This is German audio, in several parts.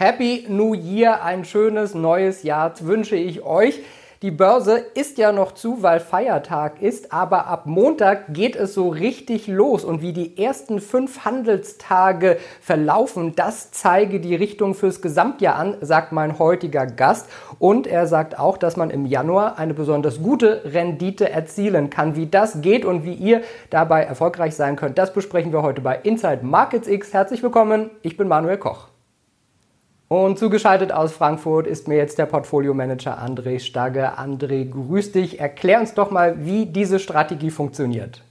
Happy New Year, ein schönes neues Jahr wünsche ich euch. Die Börse ist ja noch zu, weil Feiertag ist, aber ab Montag geht es so richtig los. Und wie die ersten fünf Handelstage verlaufen, das zeige die Richtung fürs Gesamtjahr an, sagt mein heutiger Gast. Und er sagt auch, dass man im Januar eine besonders gute Rendite erzielen kann. Wie das geht und wie ihr dabei erfolgreich sein könnt, das besprechen wir heute bei Inside Markets X. Herzlich willkommen, ich bin Manuel Koch. Und zugeschaltet aus Frankfurt ist mir jetzt der Portfolio-Manager André Stagge. André, grüß dich. Erklär uns doch mal, wie diese Strategie funktioniert.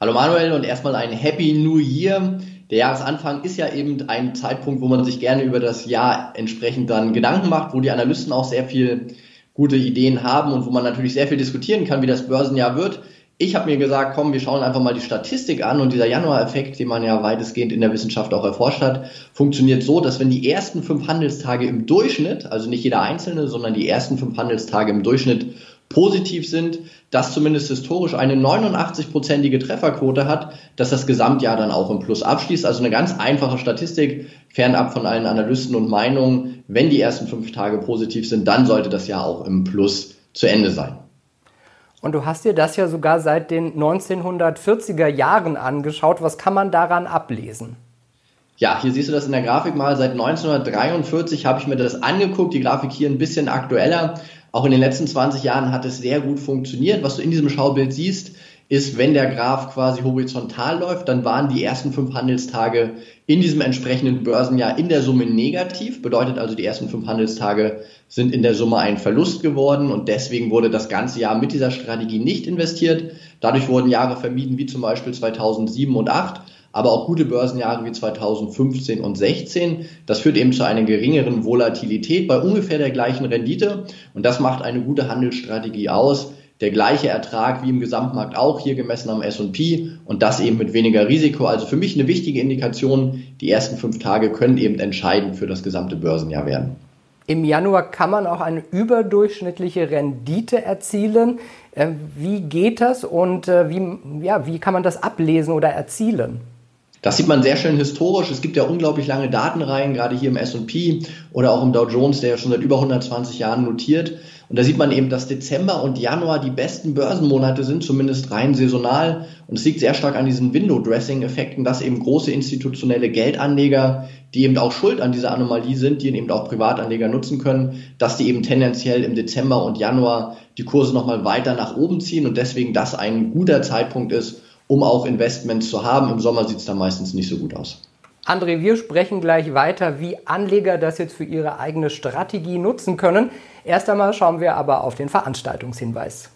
Hallo Manuel und erstmal ein Happy New Year. Der Jahresanfang ist ja eben ein Zeitpunkt, wo man sich gerne über das Jahr entsprechend dann Gedanken macht, wo die Analysten auch sehr viel gute Ideen haben und wo man natürlich sehr viel diskutieren kann, wie das Börsenjahr wird. Ich habe mir gesagt, komm, wir schauen einfach mal die Statistik an und dieser Januar-Effekt, den man ja weitestgehend in der Wissenschaft auch erforscht hat, funktioniert so, dass wenn die ersten fünf Handelstage im Durchschnitt, also nicht jeder einzelne, sondern die ersten fünf Handelstage im Durchschnitt positiv sind, dass zumindest historisch eine 89-prozentige Trefferquote hat, dass das Gesamtjahr dann auch im Plus abschließt. Also eine ganz einfache Statistik, fernab von allen Analysten und Meinungen. Wenn die ersten fünf Tage positiv sind, dann sollte das Jahr auch im Plus zu Ende sein. Und du hast dir das ja sogar seit den 1940er Jahren angeschaut. Was kann man daran ablesen? Ja, hier siehst du das in der Grafik mal. Seit 1943 habe ich mir das angeguckt. Die Grafik hier ein bisschen aktueller. Auch in den letzten 20 Jahren hat es sehr gut funktioniert. Was du in diesem Schaubild siehst, ist, wenn der Graph quasi horizontal läuft, dann waren die ersten fünf Handelstage in diesem entsprechenden Börsenjahr in der Summe negativ. Bedeutet also, die ersten fünf Handelstage sind in der Summe ein Verlust geworden und deswegen wurde das ganze Jahr mit dieser Strategie nicht investiert. Dadurch wurden Jahre vermieden, wie zum Beispiel 2007 und 2008 aber auch gute Börsenjahre wie 2015 und 16. Das führt eben zu einer geringeren Volatilität bei ungefähr der gleichen Rendite und das macht eine gute Handelsstrategie aus der gleiche Ertrag wie im Gesamtmarkt auch, hier gemessen am S&P und das eben mit weniger Risiko. Also für mich eine wichtige Indikation, die ersten fünf Tage können eben entscheidend für das gesamte Börsenjahr werden. Im Januar kann man auch eine überdurchschnittliche Rendite erzielen. Äh, wie geht das und äh, wie, ja, wie kann man das ablesen oder erzielen? Das sieht man sehr schön historisch. Es gibt ja unglaublich lange Datenreihen, gerade hier im S&P oder auch im Dow Jones, der ja schon seit über 120 Jahren notiert. Und da sieht man eben, dass Dezember und Januar die besten Börsenmonate sind, zumindest rein saisonal. Und es liegt sehr stark an diesen Window-Dressing-Effekten, dass eben große institutionelle Geldanleger, die eben auch schuld an dieser Anomalie sind, die eben auch Privatanleger nutzen können, dass die eben tendenziell im Dezember und Januar die Kurse nochmal weiter nach oben ziehen und deswegen das ein guter Zeitpunkt ist, um auch Investments zu haben. Im Sommer sieht es da meistens nicht so gut aus. André, wir sprechen gleich weiter, wie Anleger das jetzt für ihre eigene Strategie nutzen können. Erst einmal schauen wir aber auf den Veranstaltungshinweis.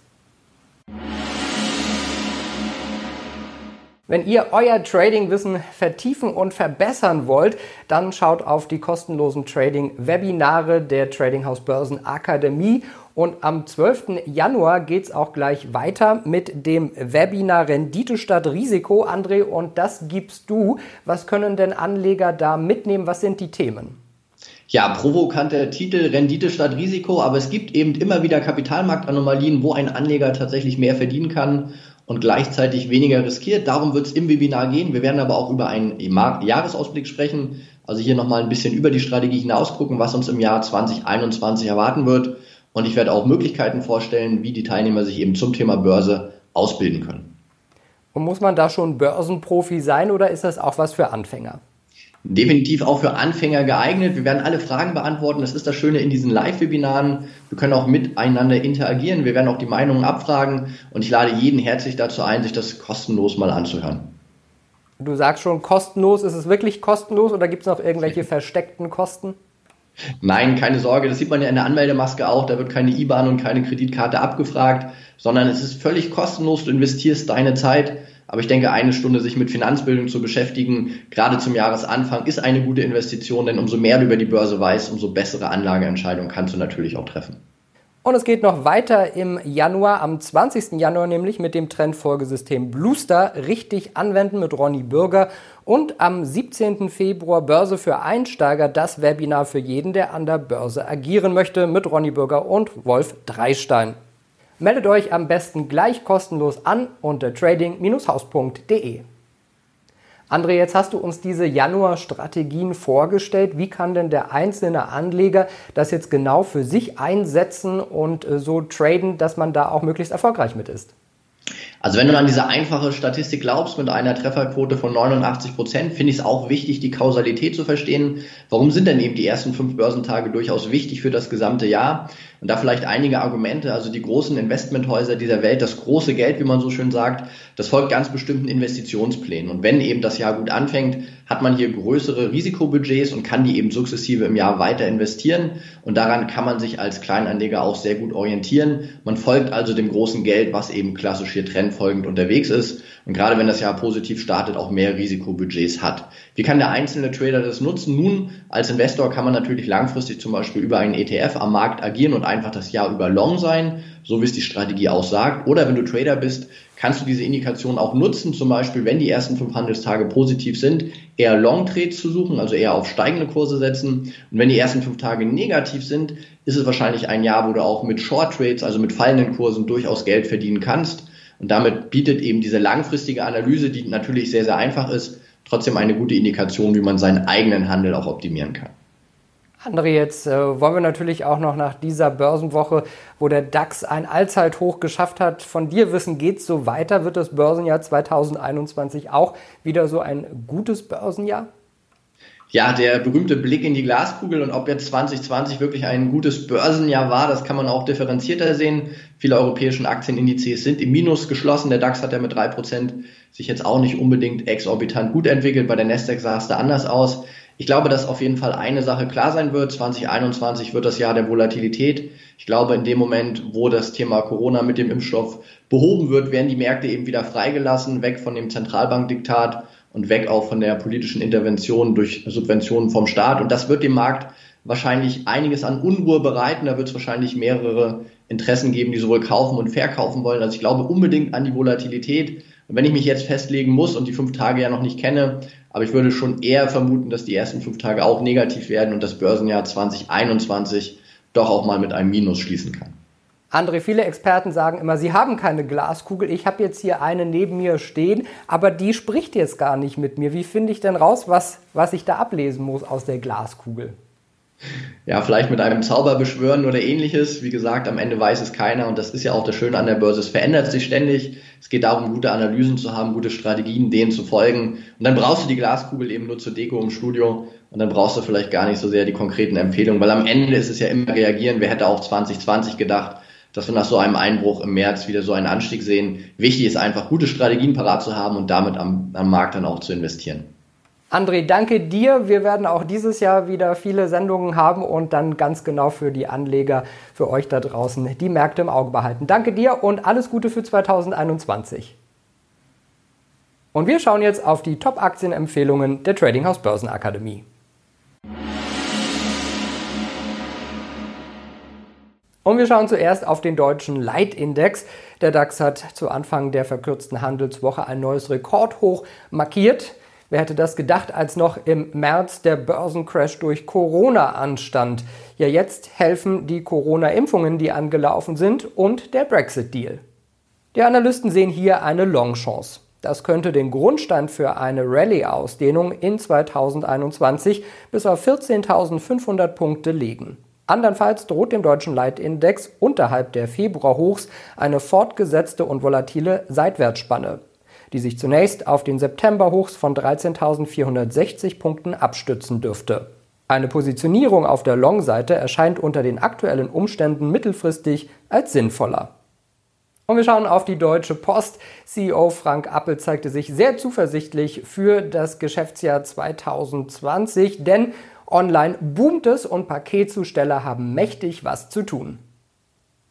Wenn ihr euer Trading-Wissen vertiefen und verbessern wollt, dann schaut auf die kostenlosen Trading-Webinare der Trading House Börsen Akademie. Und am 12. Januar geht es auch gleich weiter mit dem Webinar Rendite statt Risiko. André, und das gibst du. Was können denn Anleger da mitnehmen? Was sind die Themen? Ja, provokanter Titel Rendite statt Risiko, aber es gibt eben immer wieder Kapitalmarktanomalien, wo ein Anleger tatsächlich mehr verdienen kann und gleichzeitig weniger riskiert. Darum wird es im Webinar gehen. Wir werden aber auch über einen Jahresausblick sprechen. Also hier nochmal ein bisschen über die Strategie hinaus gucken, was uns im Jahr 2021 erwarten wird. Und ich werde auch Möglichkeiten vorstellen, wie die Teilnehmer sich eben zum Thema Börse ausbilden können. Und muss man da schon Börsenprofi sein oder ist das auch was für Anfänger? Definitiv auch für Anfänger geeignet. Wir werden alle Fragen beantworten. Das ist das Schöne in diesen Live-Webinaren. Wir können auch miteinander interagieren. Wir werden auch die Meinungen abfragen. Und ich lade jeden herzlich dazu ein, sich das kostenlos mal anzuhören. Du sagst schon kostenlos. Ist es wirklich kostenlos oder gibt es noch irgendwelche versteckten Kosten? Nein, keine Sorge, das sieht man ja in der Anmeldemaske auch, da wird keine IBAN und keine Kreditkarte abgefragt, sondern es ist völlig kostenlos, du investierst deine Zeit aber ich denke, eine Stunde sich mit Finanzbildung zu beschäftigen, gerade zum Jahresanfang, ist eine gute Investition, denn umso mehr du über die Börse weißt, umso bessere Anlageentscheidungen kannst du natürlich auch treffen. Und es geht noch weiter im Januar, am 20. Januar nämlich mit dem Trendfolgesystem Bluester richtig anwenden mit Ronny Bürger und am 17. Februar Börse für Einsteiger, das Webinar für jeden, der an der Börse agieren möchte mit Ronny Bürger und Wolf Dreistein. Meldet euch am besten gleich kostenlos an unter trading-haus.de. André, jetzt hast du uns diese Januar-Strategien vorgestellt. Wie kann denn der einzelne Anleger das jetzt genau für sich einsetzen und äh, so traden, dass man da auch möglichst erfolgreich mit ist? Also wenn du an diese einfache Statistik glaubst mit einer Trefferquote von 89 Prozent, finde ich es auch wichtig, die Kausalität zu verstehen. Warum sind denn eben die ersten fünf Börsentage durchaus wichtig für das gesamte Jahr? Und da vielleicht einige Argumente. Also die großen Investmenthäuser dieser Welt, das große Geld, wie man so schön sagt, das folgt ganz bestimmten Investitionsplänen. Und wenn eben das Jahr gut anfängt, hat man hier größere Risikobudgets und kann die eben sukzessive im Jahr weiter investieren. Und daran kann man sich als Kleinanleger auch sehr gut orientieren. Man folgt also dem großen Geld, was eben klassisch hier trendfolgend unterwegs ist. Und gerade wenn das Jahr positiv startet, auch mehr Risikobudgets hat. Wie kann der einzelne Trader das nutzen? Nun, als Investor kann man natürlich langfristig zum Beispiel über einen ETF am Markt agieren und einfach das Jahr über long sein, so wie es die Strategie auch sagt. Oder wenn du Trader bist, kannst du diese Indikation auch nutzen, zum Beispiel, wenn die ersten fünf Handelstage positiv sind, eher Long Trades zu suchen, also eher auf steigende Kurse setzen. Und wenn die ersten fünf Tage negativ sind, ist es wahrscheinlich ein Jahr, wo du auch mit Short Trades, also mit fallenden Kursen durchaus Geld verdienen kannst. Und damit bietet eben diese langfristige Analyse, die natürlich sehr, sehr einfach ist, trotzdem eine gute Indikation, wie man seinen eigenen Handel auch optimieren kann. André, jetzt äh, wollen wir natürlich auch noch nach dieser Börsenwoche, wo der DAX ein Allzeithoch geschafft hat, von dir wissen, geht es so weiter? Wird das Börsenjahr 2021 auch wieder so ein gutes Börsenjahr? Ja, der berühmte Blick in die Glaskugel und ob jetzt 2020 wirklich ein gutes Börsenjahr war, das kann man auch differenzierter sehen. Viele europäischen Aktienindizes sind im Minus geschlossen. Der DAX hat ja mit drei Prozent sich jetzt auch nicht unbedingt exorbitant gut entwickelt. Bei der Nasdaq sah es da anders aus. Ich glaube, dass auf jeden Fall eine Sache klar sein wird. 2021 wird das Jahr der Volatilität. Ich glaube, in dem Moment, wo das Thema Corona mit dem Impfstoff behoben wird, werden die Märkte eben wieder freigelassen, weg von dem Zentralbankdiktat und weg auch von der politischen Intervention durch Subventionen vom Staat. Und das wird dem Markt wahrscheinlich einiges an Unruhe bereiten. Da wird es wahrscheinlich mehrere Interessen geben, die sowohl kaufen und verkaufen wollen. Also ich glaube unbedingt an die Volatilität. Und wenn ich mich jetzt festlegen muss und die fünf Tage ja noch nicht kenne, aber ich würde schon eher vermuten, dass die ersten fünf Tage auch negativ werden und das Börsenjahr 2021 doch auch mal mit einem Minus schließen kann. André, viele Experten sagen immer, sie haben keine Glaskugel. Ich habe jetzt hier eine neben mir stehen, aber die spricht jetzt gar nicht mit mir. Wie finde ich denn raus, was, was ich da ablesen muss aus der Glaskugel? Ja, vielleicht mit einem Zauber beschwören oder ähnliches. Wie gesagt, am Ende weiß es keiner und das ist ja auch das Schöne an der Börse. Es verändert sich ständig. Es geht darum, gute Analysen zu haben, gute Strategien, denen zu folgen. Und dann brauchst du die Glaskugel eben nur zur Deko im Studio und dann brauchst du vielleicht gar nicht so sehr die konkreten Empfehlungen, weil am Ende ist es ja immer reagieren. Wer hätte auch 2020 gedacht, dass wir nach so einem Einbruch im März wieder so einen Anstieg sehen. Wichtig ist einfach, gute Strategien parat zu haben und damit am, am Markt dann auch zu investieren. André, danke dir. Wir werden auch dieses Jahr wieder viele Sendungen haben und dann ganz genau für die Anleger, für euch da draußen, die Märkte im Auge behalten. Danke dir und alles Gute für 2021. Und wir schauen jetzt auf die Top-Aktienempfehlungen der Trading House Börsenakademie. Und wir schauen zuerst auf den deutschen Leitindex. Der DAX hat zu Anfang der verkürzten Handelswoche ein neues Rekordhoch markiert. Wer hätte das gedacht, als noch im März der Börsencrash durch Corona anstand? Ja, jetzt helfen die Corona-Impfungen, die angelaufen sind, und der Brexit-Deal. Die Analysten sehen hier eine Long-Chance. Das könnte den Grundstein für eine Rallye-Ausdehnung in 2021 bis auf 14.500 Punkte legen. Andernfalls droht dem deutschen Leitindex unterhalb der Februarhochs eine fortgesetzte und volatile Seitwärtsspanne, die sich zunächst auf den Septemberhochs von 13.460 Punkten abstützen dürfte. Eine Positionierung auf der Long-Seite erscheint unter den aktuellen Umständen mittelfristig als sinnvoller. Und wir schauen auf die Deutsche Post. CEO Frank Appel zeigte sich sehr zuversichtlich für das Geschäftsjahr 2020, denn Online boomt es und Paketzusteller haben mächtig was zu tun.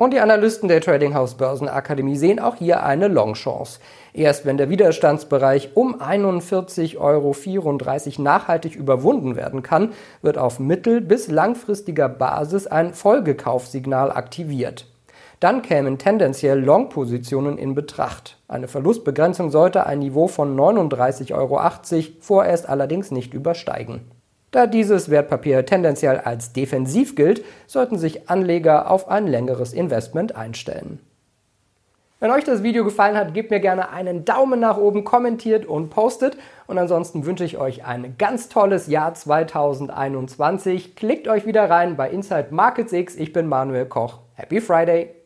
Und die Analysten der Trading House Börsenakademie sehen auch hier eine Longchance. Erst wenn der Widerstandsbereich um 41,34 Euro nachhaltig überwunden werden kann, wird auf mittel- bis langfristiger Basis ein Folgekaufsignal aktiviert. Dann kämen tendenziell Long-Positionen in Betracht. Eine Verlustbegrenzung sollte ein Niveau von 39,80 Euro vorerst allerdings nicht übersteigen. Da dieses Wertpapier tendenziell als defensiv gilt, sollten sich Anleger auf ein längeres Investment einstellen. Wenn euch das Video gefallen hat, gebt mir gerne einen Daumen nach oben, kommentiert und postet. Und ansonsten wünsche ich euch ein ganz tolles Jahr 2021. Klickt euch wieder rein bei Inside Markets X. Ich bin Manuel Koch. Happy Friday!